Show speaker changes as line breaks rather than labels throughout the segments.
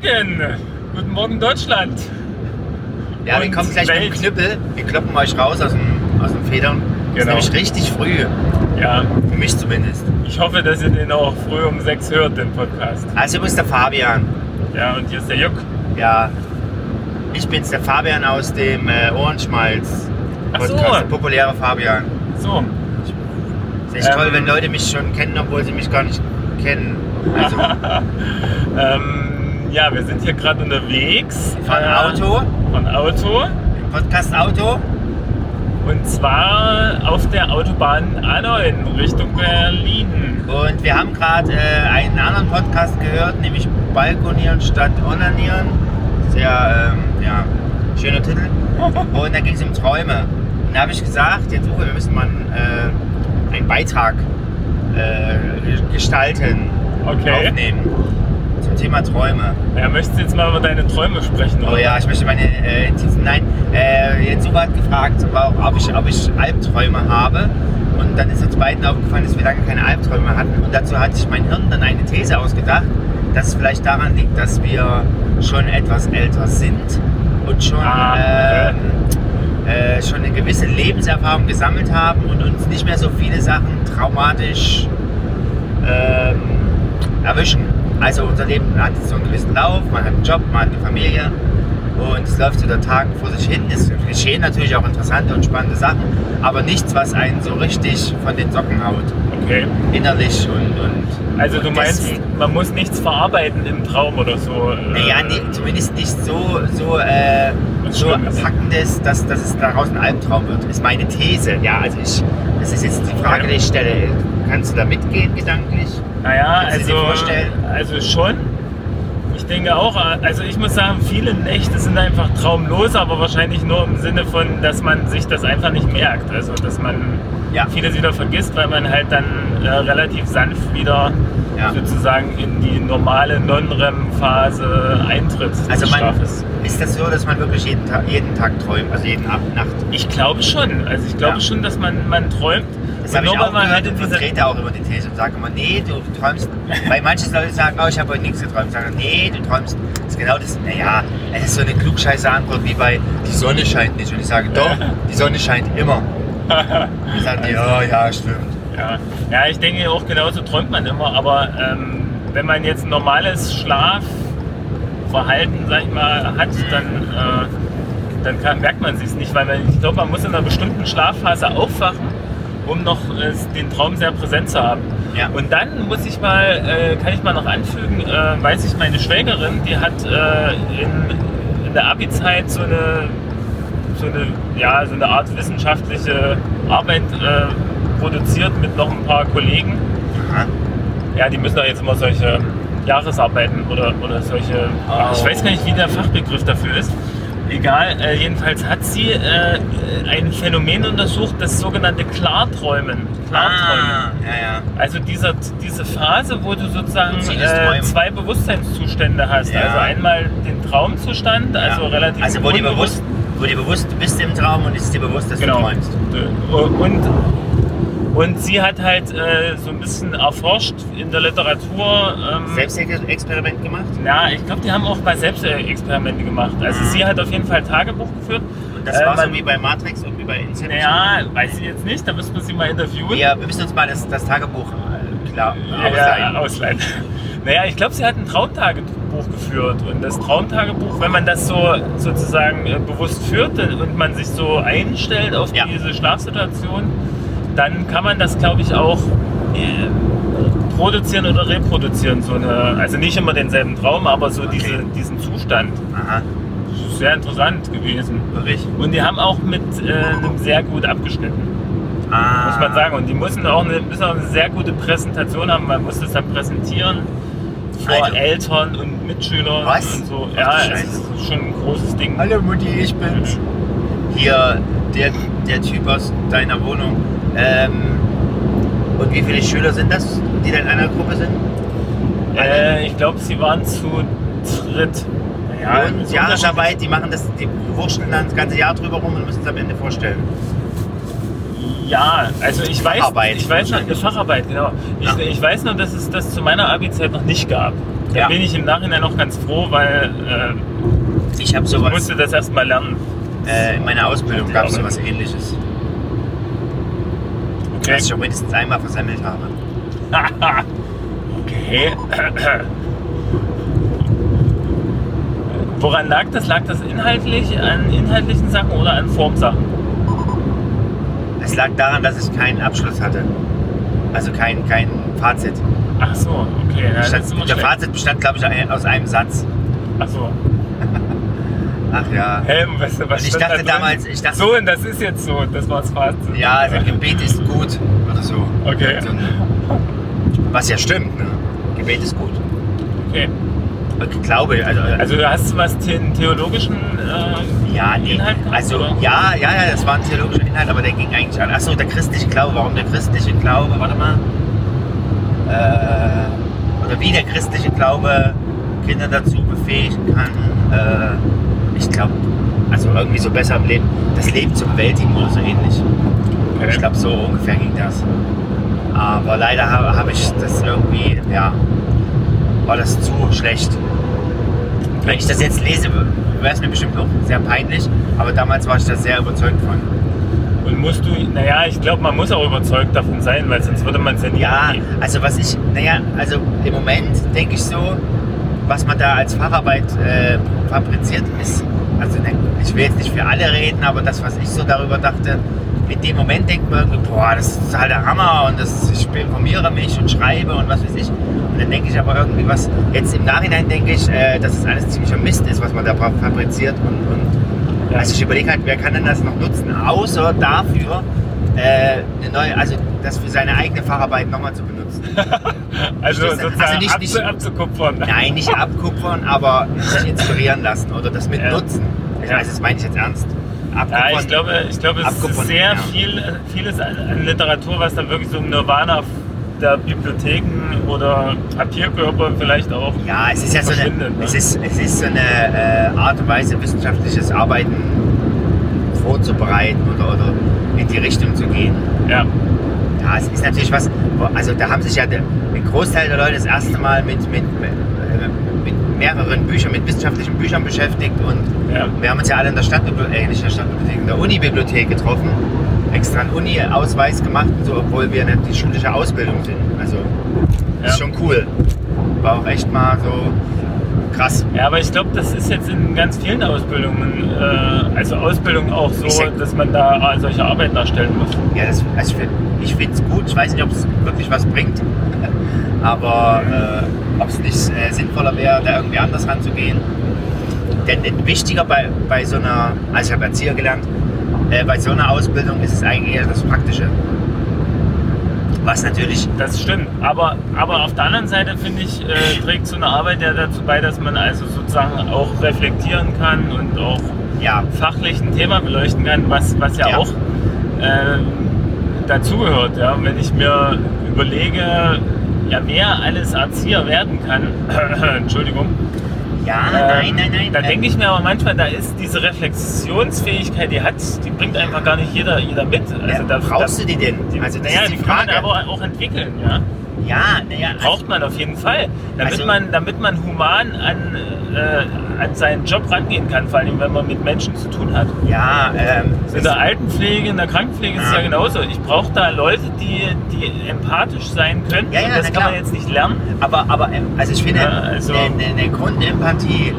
guten Morgen. Guten Morgen Deutschland.
Ja, wir kommen gleich mit
Welt.
dem Knüppel. Wir kloppen euch raus aus dem, aus dem Federn. Das
Genau.
ist nämlich richtig früh.
Ja,
Für mich zumindest.
ich hoffe, dass ihr den auch früh um sechs hört, den Podcast.
Also, du bist der Fabian.
Ja, und hier ist der Juck.
Ja. Ich bin's, der Fabian aus dem äh, Ohrenschmalz.
Ach so.
Podcast, der populäre Fabian.
So,
Ist echt
Ähm.
toll, wenn Leute mich schon kennen, obwohl sie mich gar nicht kennen. Also,
ähm, ja, wir sind hier gerade unterwegs.
von
Äh,
Auto,
Von Auto.
im Podcast-Auto.
Und zwar auf der Autobahn A9 Richtung Berlin.
Und wir haben gerade äh, einen anderen Podcast gehört, nämlich Balkonieren statt Onanieren. Sehr ähm, ja, schöner Titel. Und da ging es um Träume. Und da habe ich gesagt, jetzt Uwe, wir müssen mal äh, einen Beitrag äh, gestalten,
Okay.
aufnehmen Thema Träume.
Ja, möchtest du jetzt mal über deine Träume sprechen?
Oh
oder?
ja, ich möchte meine äh. Nein, äh, Jens Uwe hat gefragt, ob ich, ob ich Albträume habe. Und dann ist uns beiden aufgefallen, dass wir lange keine Albträume hatten. Und dazu hat sich mein Hirn dann eine These ausgedacht, dass es vielleicht daran liegt, dass wir schon etwas älter sind und schon,
Ah,
ähm, äh, schon eine gewisse Lebenserfahrung gesammelt haben und uns nicht mehr so viele Sachen traumatisch ähm, erwischen. Also unser Leben hat so einen gewissen Lauf, man hat einen Job, man hat eine Familie und es läuft so der Tag vor sich hin. Es geschehen natürlich auch interessante und spannende Sachen, aber nichts, was einen so richtig von den Socken haut,
Okay.
innerlich und... und
Also du
und
meinst,
deswegen-
man muss nichts verarbeiten im Traum oder so? äh,
Naja, nee, zumindest nicht so, so, äh, so packendes, dass, dass es daraus ein Albtraum wird, ist meine These. Ja, also ich, das ist jetzt die Frage,
Okay.
die ich stelle. Kannst du da mitgehen gedanklich?
Naja,
Kannst
also, also schon. Ich denke auch, also ich muss sagen, viele Nächte sind einfach traumlos, aber wahrscheinlich nur im Sinne von, dass man sich das einfach nicht merkt. Also dass man
Ja.
vieles wieder vergisst, weil man halt dann äh, relativ sanft wieder
Ja.
sozusagen in die normale Non-REM-Phase eintritt
Also man, ist das so, dass man wirklich jeden Tag, jeden Tag träumt, also jeden Abend, Nacht?
Ich glaube schon. Also ich glaube
Ja.
schon, dass man, man träumt.
Das habe ich auch
man
gehört und vertrete auch immer die These und sage immer, nee, du träumst, weil manche Leute sagen, oh, ich habe heute nichts geträumt, sagen, nee, du träumst, das ist genau das, naja, es ist so eine klugscheiße Antwort wie bei, die Sonne scheint nicht und ich sage, doch, die Sonne scheint immer. Und die sagen, ja, ja, stimmt.
Ja, ja ich denke auch genauso träumt man immer, aber ähm, wenn man jetzt ein normales Schlafverhalten, sag ich mal, hat, dann, äh, dann kann, merkt man sich nicht, weil man, ich glaube, man muss in einer bestimmten Schlafphase aufwachen, um noch äh, den Traum sehr präsent zu haben.
Ja.
Und dann muss ich mal, äh, kann ich mal noch anfügen, äh, weiß ich, meine Schwägerin, die hat äh, in, in der Abi-Zeit so eine, so, eine, ja, so eine Art wissenschaftliche Arbeit äh, produziert mit noch ein paar Kollegen.
Aha.
Ja, die müssen da jetzt immer solche Jahresarbeiten oder, oder solche,
Oh.
ich weiß gar nicht, wie der Fachbegriff dafür ist. Egal, äh, jedenfalls hat sie äh, ein Phänomen untersucht, das sogenannte Klarträumen. Klarträumen.
Ah, ja, ja.
Also dieser, diese Phase, wo du sozusagen äh, zwei Bewusstseinszustände hast.
Ja.
Also einmal den Traumzustand, also relativ
Also wo dir bewusst, wo dir bewusst, du bist im Traum und es ist dir bewusst, dass
Genau.
du träumst.
Und, und sie hat halt äh, so ein bisschen erforscht in der Literatur. Ähm,
Selbstexperiment gemacht?
ja, ich glaube, die haben auch mal Selbstexperimente gemacht. Also
Mhm.
sie hat auf jeden Fall Tagebuch geführt.
Und das
Äh,
war so wie bei Matrix und wie bei Inception?
Naja, weiß ich jetzt nicht, da müssen wir sie mal interviewen.
Wir, wir müssen uns mal das, das Tagebuch äh, klar
Ja,
ausleihen.
ja, ausleihen. Naja, ich glaube, sie hat ein Traumtagebuch geführt. Und das Traumtagebuch, wenn man das so sozusagen äh, bewusst führt und man sich so einstellt auf
Ja.
diese Schlafsituation, dann kann man das, glaube ich, auch äh, produzieren oder reproduzieren. So eine, also nicht immer denselben Traum, aber so
Okay.
diese, diesen Zustand.
Aha,
Sehr interessant gewesen.
wirklich.
Und die haben auch mit äh, einem sehr gut abgeschnitten
Ah.
muss man sagen. Und die müssen auch eine, müssen auch eine sehr gute Präsentation haben. Man muss das dann präsentieren vor
Also.
Eltern und Mitschülern
Was?
und so.
Ach
Ja,
du
es ist schon ein großes Ding.
Hallo Mutti, ich bin's. Hier, der, der Typ aus deiner Wohnung. Ähm, und wie viele Schüler sind das, die da in einer Gruppe sind?
Äh, ich glaube, sie waren zu dritt. Ja,
und Jahresarbeit, die machen das, die wurschteln dann das ganze Jahr drüber rum und müssen es am Ende vorstellen.
Ja, also ich weiß,
Facharbeit
ich weiß noch. Facharbeit, genau. Ich,
Ja.
ich weiß noch, dass es das zu meiner Abi-Zeit noch nicht gab. Da
Ja.
bin ich im Nachhinein auch ganz froh, weil äh,
Ich
ich musste das erstmal lernen.
äh, in meiner Ausbildung gab es sowas ähnliches,
Okay.
ich schon mindestens einmal versemmelt habe.
okay. Woran lag das? Lag das inhaltlich an inhaltlichen Sachen oder an Formsachen?
Es lag daran, dass ich keinen Abschluss hatte. Also kein, kein Fazit.
Ach so, okay. Ja,
Bestand, der
schlecht.
Fazit bestand, glaube ich, aus einem Satz.
Ach so.
Ach ja.
Helm, weißt du, was
Und ich
da
dachte
drin?
damals, ich dachte,
So, und das ist jetzt so. Das war das Fazit.
ja, also Gebet ist gut oder so.
Okay.
So ein- Was ja stimmt, ne? Gebet ist gut.
Okay.
Ich glaube, also,
Also du hast was the theologischen äh,
ja, nee.
Inhalt gehabt,
Also
oder?
ja, ja, ja, das war ein theologischer Inhalt, aber der ging eigentlich an. Achso, der christliche Glaube, warum der christliche Glaube, warte mal. Äh, oder wie der christliche Glaube Kinder dazu befähigen kann, äh, ich glaube, also irgendwie so besser im Leben, das Leben zu bewältigen oder so ähnlich.
Okay.
Ich glaube, so ungefähr ging das. Aber leider habe hab ich das irgendwie, ja, war das zu schlecht. Wenn ich das jetzt lese, wäre es mir bestimmt auch sehr peinlich, aber damals war ich da sehr überzeugt von.
Und musst du, naja, ich glaube, man muss auch überzeugt davon sein, weil sonst würde man es ja nie
Ja, also was ich, naja, also im Moment denke ich so, was man da als Facharbeit äh, fabriziert ist, also ne, ich will jetzt nicht für alle reden, aber das, was ich so darüber dachte, in dem Moment denkt man irgendwie, boah, das ist halt der Hammer und das, ich informiere mich und schreibe und was weiß ich. Und dann denke ich aber irgendwie was, jetzt im Nachhinein denke ich, äh, dass es alles ziemlicher Mist ist, was man da fabriziert und, und
Ja.
also ich überlege halt, wer kann denn das noch nutzen, außer dafür, äh, eine neue, also das für seine eigene Facharbeit nochmal zu benutzen.
Also
du?
sozusagen
Also nicht- nicht-
abzukupfern.
Nein, nicht abkupfern, aber sich inspirieren lassen oder das mit
Ja.
nutzen. Ich
Ja.
weiß, das meine ich jetzt ernst.
Ja,
Abkupfern.
ich glaube, ich glaube, es ist sehr
ja.
viel, vieles an, Literatur, was dann wirklich so im Nirvana der Bibliotheken oder Papierkörper vielleicht auch.
Ja, es ist ja so eine,
ne?
es ist, es ist so eine äh, Art und Weise, wissenschaftliches Arbeiten vorzubereiten oder, oder in die Richtung zu gehen.
Ja,
Ja, es ist natürlich was, also da haben sich ja der, ein Großteil der Leute das erste Mal mit, mit, mit, äh, mit mehreren Büchern, mit wissenschaftlichen Büchern beschäftigt und
ja.
wir haben uns ja alle in der Stadtbibliothek, äh, nicht in der Stadtbibliothek, in der Unibibliothek getroffen, extra einen Uni-Ausweis gemacht, und so, obwohl wir nicht die schulische Ausbildung sind. Also
Ja.
ist schon cool. War auch echt mal so krass.
Ja, aber ich glaube, das ist jetzt in ganz vielen Ausbildungen, äh, also Ausbildungen auch so,
sag-
dass man da äh, solche Arbeiten erstellen muss.
Ja, das, also ich finde es gut. Ich weiß nicht, ob es wirklich was bringt. Aber äh, ob es nicht äh, sinnvoller wäre, da irgendwie anders ranzugehen. Denn denn wichtiger bei, bei so einer, also ich habe Erzieher gelernt, äh, bei so einer Ausbildung ist es eigentlich eher das Praktische. Was natürlich,
Das stimmt. Aber, aber auf der anderen Seite, finde ich, äh, trägt so eine Arbeit ja dazu bei, dass man also sozusagen auch reflektieren kann und auch
ja,
fachlich ein Thema beleuchten kann, was, was ja,
Ja.
auch ähm, dazugehört. Ja? Wenn ich mir überlege, ja, wer alles Erzieher werden kann, Entschuldigung,
ja,
ähm,
nein, nein, nein.
da denke ich mir aber manchmal, da ist diese Reflexionsfähigkeit, die hat, die bringt einfach gar nicht jeder, jeder mit. Also
ja,
da,
brauchst
da,
du die denn? Also das
naja,
ist die
die kann
Frage.
man aber auch entwickeln, ja.
Ja, naja, also,
Braucht man auf jeden Fall. Damit,
Also-
man, damit man human an, äh, an seinen Job rangehen kann, vor allem wenn man mit Menschen zu tun hat.
ja, ähm,
In der Altenpflege, in der Krankenpflege ist es
Ja.
ja genauso. Ich brauche da Leute, die, die empathisch sein können.
Ja, ja,
das kann
klar.
man jetzt nicht lernen.
Aber, aber ähm, also ich finde,
Ja, also-
eine, eine, eine Grundempathie,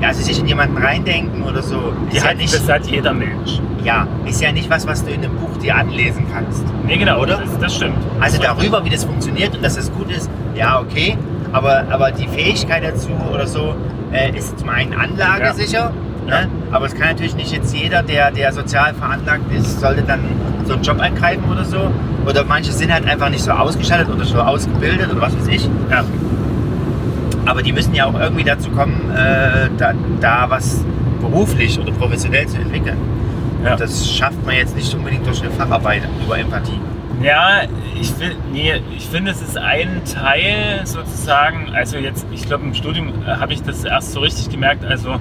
ja, also sich in jemanden reindenken oder so,
Die
ist ja,
hat,
nicht,
das hat jeder Mensch.
ja, ist ja nicht was, was du in einem Buch dir anlesen kannst.
Nee, genau,
Oder?
Das, das stimmt.
Also darüber, wie das funktioniert und dass das gut ist, ja, okay. Aber, aber die Fähigkeit dazu oder so äh, ist zum einen anlagesicher,
Ja.
ne? aber es kann natürlich nicht jetzt jeder, der, der sozial veranlagt ist, sollte dann so einen Job eingreifen oder so. Oder manche sind halt einfach nicht so ausgestattet oder so ausgebildet oder was weiß ich.
Ja.
Aber die müssen ja auch irgendwie dazu kommen, äh, da, da was beruflich oder professionell zu entwickeln.
Ja.
Das schafft man jetzt nicht unbedingt durch eine Facharbeit über Empathie.
Ja, ich, find, nee, ich finde, es ist ein Teil sozusagen, also jetzt, ich glaube im Studium äh, habe ich das erst so richtig gemerkt, also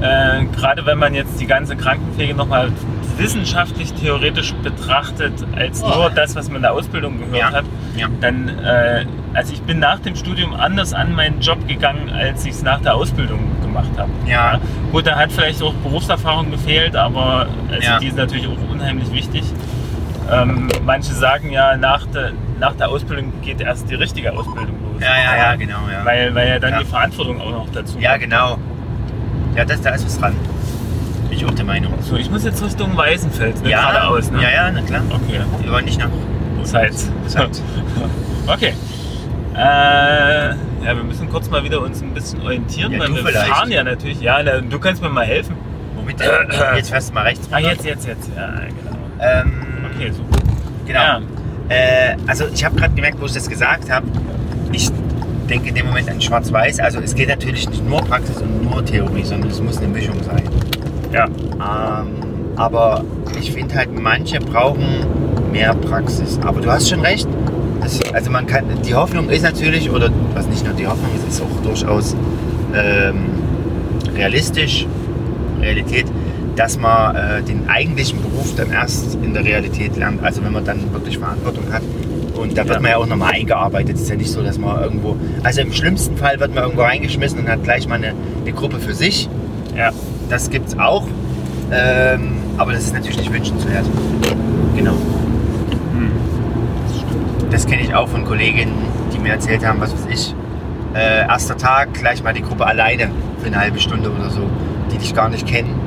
äh, gerade wenn man jetzt die ganze Krankenpflege nochmal wissenschaftlich, theoretisch betrachtet, als
Oh.
nur das, was man in der Ausbildung gehört
Ja,
hat,
ja.
dann äh, also ich bin nach dem Studium anders an meinen Job gegangen, als ich es nach der Ausbildung gemacht habe.
Ja.
Gut, da hat vielleicht auch Berufserfahrung gefehlt, aber also
Ja.
die ist natürlich auch unheimlich wichtig. Ähm, manche sagen ja, nach der, nach der Ausbildung geht erst die richtige Ausbildung los.
Ja, ja, ja, genau, ja.
Weil, weil ja dann
Ja.
die Verantwortung auch noch dazu
Ja,
kommt.
genau. Ja, das, da ist was dran. Bin ich auch der Meinung.
So, ich muss jetzt Richtung Weißenfeld, ne?
ja,
geradeaus, ne?
ja, ja, na klar.
Okay,
Wir wollen nicht nach
Zeit.
Zeit.
Okay. Äh, ja, wir müssen kurz mal wieder uns ein bisschen orientieren,
Ja,
weil
du
wir
vielleicht.
fahren ja natürlich. Ja, na, du kannst mir mal helfen.
Womit denn? Jetzt fährst du mal rechts.
Ah, jetzt, jetzt, jetzt. Ja, genau.
Ähm,
Okay, super.
Genau.
Ja.
Äh, also ich habe gerade gemerkt, wo ich das gesagt habe, ich denke in dem Moment an Schwarz-Weiß. Also es geht natürlich nicht nur Praxis und nur Theorie, sondern es muss eine Mischung sein.
Ja.
Ähm, aber ich finde halt, manche brauchen mehr Praxis. Aber du hast schon recht. Das, also man kann, die Hoffnung ist natürlich, oder was nicht nur die Hoffnung ist, ist auch durchaus ähm, realistisch, Realität, dass man äh, den eigentlichen Beruf dann erst in der Realität lernt. Also wenn man dann wirklich Verantwortung hat. Und da wird
Ja.
man ja auch nochmal eingearbeitet. Es ist ja nicht so, dass man irgendwo. Also im schlimmsten Fall wird man irgendwo reingeschmissen und hat gleich mal eine, eine Gruppe für sich.
Ja.
Das gibt es auch. Ähm, aber das ist natürlich nicht wünschenswert. Genau.
Hm. Das stimmt.
Das kenne ich auch von Kolleginnen, die mir erzählt haben, was weiß ich. Äh, erster Tag, gleich mal die Gruppe alleine für eine halbe Stunde oder so, die dich gar nicht kennen.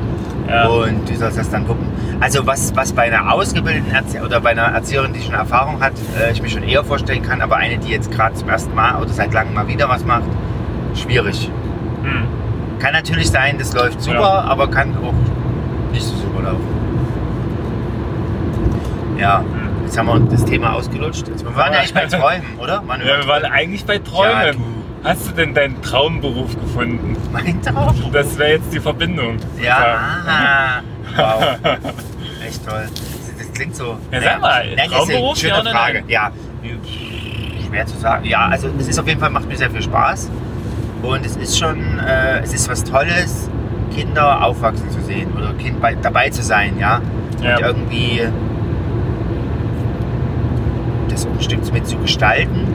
Ja.
Und du sollst das dann wuppen. Also was, was bei einer ausgebildeten Erzie oder bei einer Erzieherin, die schon Erfahrung hat, äh, ich mir schon eher vorstellen kann, aber eine, die jetzt gerade zum ersten Mal oder seit langem mal wieder was macht, schwierig.
Hm.
Kann natürlich sein, das läuft super,
Ja.
aber kann auch nicht so super laufen. Ja, jetzt haben wir das Thema ausgelutscht. Jetzt, wir waren ja eigentlich bei Träumen, oder? Waren
Ja, wir waren eigentlich bei Träumen.
Ja.
Hast du denn deinen Traumberuf gefunden?
Mein Traum?
Das wäre jetzt die Verbindung.
Ja, aha. wow. Echt toll. Das, das klingt so.
Ja, sag mal,
Nein, das ist
Traumberuf,
eine schöne
ja
Frage. Ja, schwer zu sagen. Ja, also es ist auf jeden Fall, macht mir sehr viel Spaß. Und es ist schon, äh, es ist was Tolles, Kinder aufwachsen zu sehen oder Kind bei, dabei zu sein, ja.
Ja.
Und irgendwie das ein Stück mit zu gestalten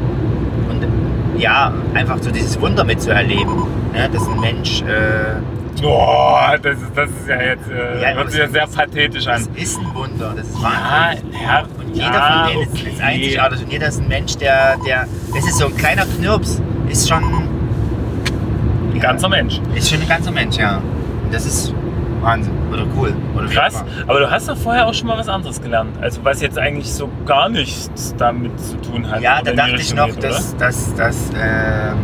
und ja, einfach so dieses Wunder mitzuerleben. Ne? Dass ein Mensch, äh,
Oh, das ist, das ist ja jetzt, äh,
Ja,
hört
das
sich ja
ist-
sehr pathetisch an.
das ist ein Wunder, das ist
Ja,
Wahnsinn.
ja,
Und jeder
ja,
von denen ist, ist
okay.
einzigartig und jeder ist ein Mensch, der, der, das ist so ein kleiner Knirps, ist schon,
Ein ganzer Mensch.
ist schon ein ganzer Mensch, ja. Und das ist Wahnsinn oder cool oder
Krass. Aber du hast doch vorher auch schon mal was anderes gelernt. Also was jetzt eigentlich so gar nichts damit zu tun hat.
Ja, da dachte ich noch,
geht,
dass, dass, dass, ähm,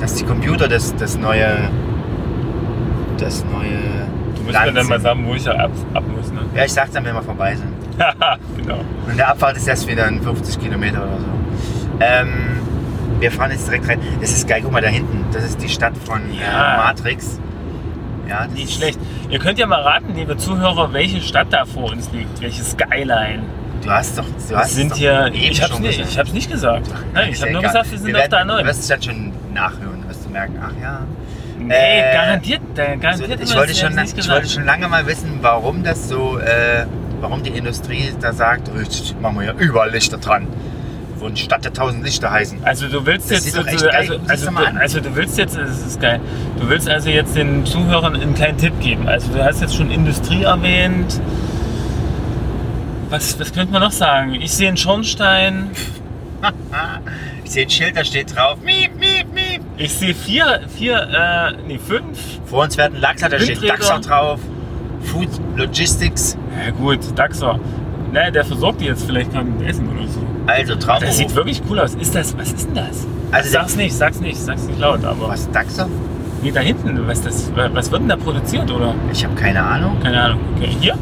dass die Computer das, das neue, das neue.
Du musst mir dann mal sagen, wo ich ja ab, ab muss, ne?
Ja, ich sag's dann, wenn wir vorbei sind.
genau.
Und der Abfahrt ist erst wieder in 50 Kilometer oder so. Ähm, wir fahren jetzt direkt rein. Das ist geil, guck mal da hinten. Das ist die Stadt von
Ja.
äh, Matrix. Ja,
Nicht schlecht. Ihr könnt ja mal raten, liebe Zuhörer, welche Stadt da vor uns liegt, welche Skyline.
Du hast doch. Du
Wir
hast es
sind
doch
hier.
eben
Ich hab's, nicht,
gesagt.
ich hab's nicht gesagt. Nein, ich habe nur gesagt, wir sind
werden,
auf der
Du
A9.
wirst es dann schon nachhören, wirst du merken, ach ja.
Nee,
Äh,
garantiert, äh, garantiert
ich,
haben wir
wollte
das
schon, ich wollte schon lange mal wissen, warum das so, äh, warum die Industrie da sagt, oh, jetzt machen wir ja überall Lichter dran. Eine Stadt der tausend Lichter heißen.
Also du willst
Das
jetzt, also, also, also, du, also du willst jetzt, das ist geil. Du willst also jetzt den Zuhörern einen kleinen Tipp geben. Also du hast jetzt schon Industrie erwähnt. Was, was könnte man noch sagen? Ich sehe einen Schornstein.
Ich sehe ein Schild, da steht drauf, miep, miep, miep.
Ich sehe vier, vier, äh, nee, fünf.
Vor uns ein Lachser, da steht. Daxer drauf. Food Logistics.
Ja gut, Daxer. Naja, der versorgt die jetzt vielleicht gerade mit Essen oder so.
Also Traumberuf.
Das sieht wirklich cool aus. Ist das, was ist denn das?
Also
sag's nicht, sag's nicht, sag's nicht laut, aber.
Was, Daxer?
Nee, da hinten, was, das, was wird denn da produziert, oder?
Ich habe keine Ahnung.
Keine Ahnung. Okay, hier?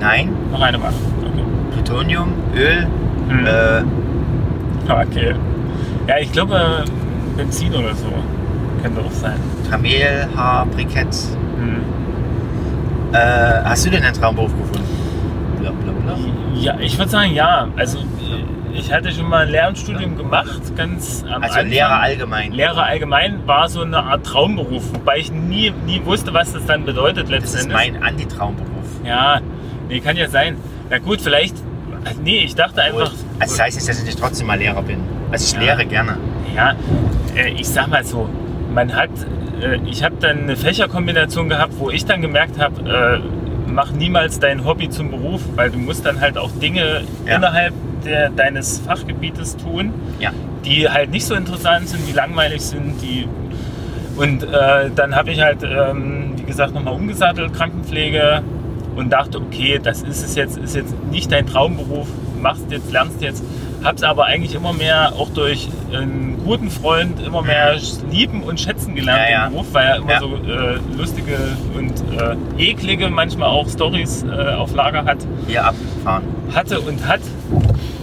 Nein.
Noch eine Waffe. Okay.
Plutonium, Öl,
Hm.
äh,
Okay. Ja, ich glaube Benzin oder so. Könnte auch sein.
Kamelhaar-Brikett.
Hm.
Äh, hast du denn einen Traumberuf gefunden? Bla,
Ja, ich würde sagen ja. Also ich hatte schon mal ein Lehramtsstudium gemacht, ganz am
Also
Anfang.
Lehrer allgemein.
Lehrer allgemein war so eine Art Traumberuf, wobei ich nie, nie wusste, was das dann bedeutet
Das
letzten
ist mein Anti-Traumberuf.
Ja, nee, kann ja sein. Na gut, vielleicht. Nee, ich dachte einfach.
Also das heißt nicht, dass ich nicht trotzdem mal Lehrer bin. Also ich
Ja.
lehre gerne.
Ja, äh, ich sag mal so, man hat, äh, ich habe dann eine Fächerkombination gehabt, wo ich dann gemerkt habe, äh, mach niemals dein Hobby zum Beruf, weil du musst dann halt auch Dinge
Ja.
innerhalb der, deines Fachgebietes tun,
Ja.
die halt nicht so interessant sind, die langweilig sind, die und äh, dann habe ich halt, ähm, wie gesagt, nochmal umgesattelt, Krankenpflege und dachte, okay, das ist es jetzt, ist jetzt nicht dein Traumberuf, machst jetzt, lernst jetzt. Hab's aber eigentlich immer mehr, auch durch einen guten Freund, immer mehr lieben und schätzen gelernt,
Ja, ja.
den Beruf, weil er immer
Ja.
so äh, lustige und äh, eklige, manchmal auch Stories äh, auf Lager hat,
Hier abfahren.
hatte und hat.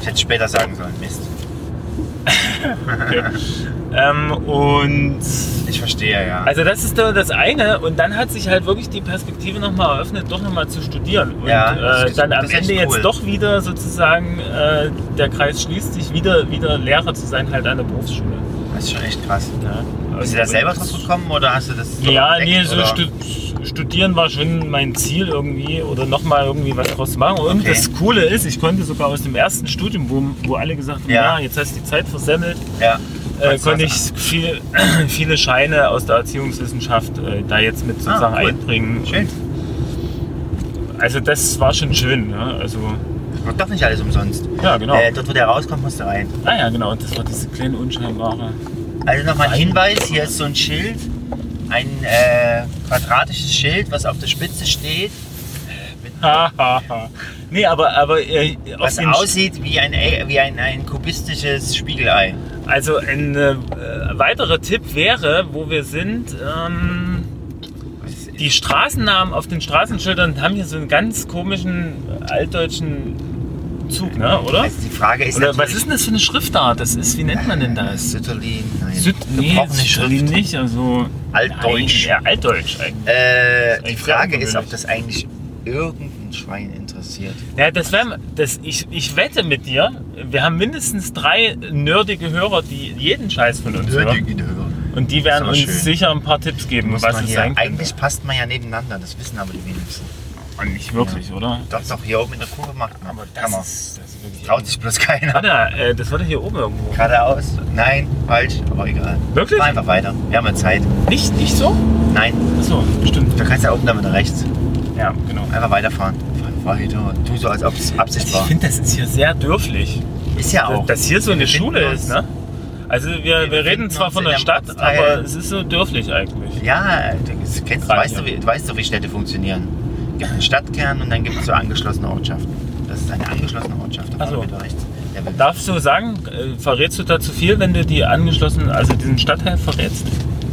Ich hätte später sagen sollen. Mist.
Ähm, und
Ich verstehe, ja.
Also das ist doch das eine und dann hat sich halt wirklich die Perspektive nochmal eröffnet, doch nochmal zu studieren. Und
Ja,
äh, dann am Ende
cool.
jetzt doch wieder sozusagen, äh, der Kreis schließt sich, wieder, wieder Lehrer zu sein, halt an der Berufsschule.
das ist schon echt krass.
Ja,
Bist du da selber drauf gekommen oder hast du das so
Ja,
entdeckt,
nee, so studieren war schon mein Ziel irgendwie oder nochmal irgendwie was draus machen. Und
Okay.
das Coole ist, ich konnte sogar aus dem ersten Studium, wo, wo alle gesagt haben,
Ja.
ja, jetzt hast du die Zeit versemmelt,
Ja.
äh, konnte ich viel, viele Scheine aus der Erziehungswissenschaft äh, da jetzt mit sozusagen
Ah, cool.
einbringen.
Schön.
Also das war schon schön. Ja? Also,
Wird doch nicht alles umsonst.
ja, genau.
Äh, dort, wo der rauskommt, musst du rein.
ah ja, genau. Und das war diese kleine unscheinbare.
Also nochmal ein. Hinweis: hier ist so ein Schild. Ein äh, quadratisches Schild, was auf der Spitze steht.
nee, aber, aber äh,
Was aussieht wie ein, Ei- wie ein, ein kubistisches Spiegelei.
also ein äh, weiterer Tipp wäre, wo wir sind, ähm, die Straßennamen auf den Straßenschildern haben hier so einen ganz komischen altdeutschen Zug, ne? oder?
Also die Frage ist
Oder was ist denn das für eine Schriftart? Das ist, wie nennt man denn das?
Sütterlin, nein.
Süd nee, Sütterlin nicht, also
Altdeutsch.
Nein, ja, Altdeutsch eigentlich.
Äh, die
eigentlich
Frage ist, ob das eigentlich irgendein Schwein interessiert.
Ja, das wäre, das, ich, ich wette mit dir, wir haben mindestens drei nerdige Hörer, die jeden Scheiß von uns hören. Und die werden uns
schön.
sicher ein paar Tipps geben,
Muss
was es sein könnte.
eigentlich passt man ja nebeneinander, das wissen aber die wenigsten.
Nicht wirklich, oder?
Doch, doch, hier oben in der Kurve macht man.
Aber
man.
ist, das ist wirklich
Traut sich bloß keiner.
Warte, äh, das war doch hier oben irgendwo.
Geradeaus? Nein, falsch, aber egal.
Wirklich?
Fahr einfach weiter. Wir haben ja Zeit.
Nicht, nicht so?
Nein,
Achso, stimmt.
da kannst du ja oben dann wieder rechts.
Ja, genau.
Einfach weiterfahren. Fahr weiter. Tu so, als ob es Absicht
Ich
war.
finde, das ist hier sehr dürflich.
Ist ja auch.
Dass hier so eine
Wir
Schule
uns-
ist, ne? Also wir, wir,
befinden
reden zwar von der Stadt,
Ortsteil.
aber es ist so dörflich eigentlich.
Ja, du kennst, weißt,
ja.
du, wie, weißt du, wie Städte funktionieren. Es gibt einen Stadtkern und dann gibt es so angeschlossene Ortschaften. Das ist eine angeschlossene Ortschaft. Da
Ach so.
fahren wir wieder rechts. Ja, wir-
Darfst du sagen, äh, verrätst du da zu viel, wenn du die angeschlossenen, also diesen Stadtteil verrätst?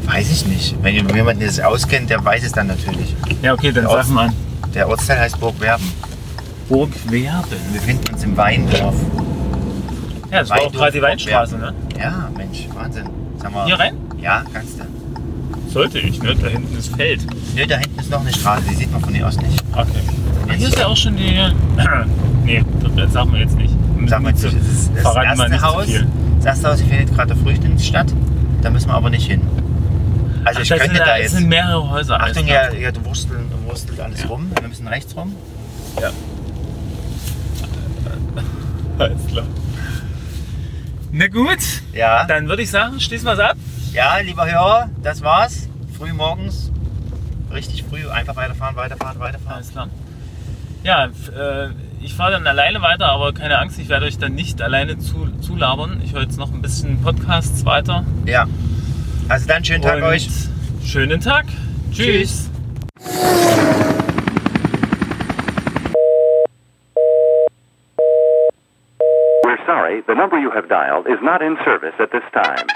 weiß ich nicht. Wenn jemand das auskennt, der weiß es dann natürlich.
Ja, okay, dann sag mal.
Der Ortsteil heißt Burgwerben.
Burg Werben.
Wir befinden uns im Weindorf.
Ja, das war auch
Weindorf,
gerade die Weinstraße, ne?
Ja, Mensch, Wahnsinn. Sag mal,
Hier rein?
Ja, kannst du.
Sollte ich, ne? Da hinten ist Feld.
Nö, da hinten ist noch eine Straße, die sieht man von hier aus nicht.
Okay. Ah, hier ist ja auch schon die. nee, das sagen wir jetzt nicht.
Sag mal, das ist das
Verraten wir
erste
nicht
Haus. Das erste Haus findet gerade der Früchtlingsstadt. Da müssen wir aber nicht hin. Also
Ach,
ich
das
könnte
sind,
da
das
jetzt.
sind mehrere Häuser.
Achtung, ja, ja, du wursteln, du wurstelt alles
Ja.
rum. Wir müssen rechts rum.
Ja. Alles klar. Na gut,
Ja.
dann würde ich sagen, schließen wir es ab.
Ja, lieber Hörer, das war's. Früh morgens. Richtig früh. Einfach weiterfahren, weiterfahren, weiterfahren.
Alles klar. Ja, äh, ich fahre dann alleine weiter, aber keine Angst, ich werde euch dann nicht alleine zu, zulabern. Ich höre jetzt noch ein bisschen Podcasts weiter.
Ja. Also dann schönen Tag
Und
euch.
Schönen Tag. Tschüss.
Tschüss.
We're sorry, the number you have dialed is not in service at this time.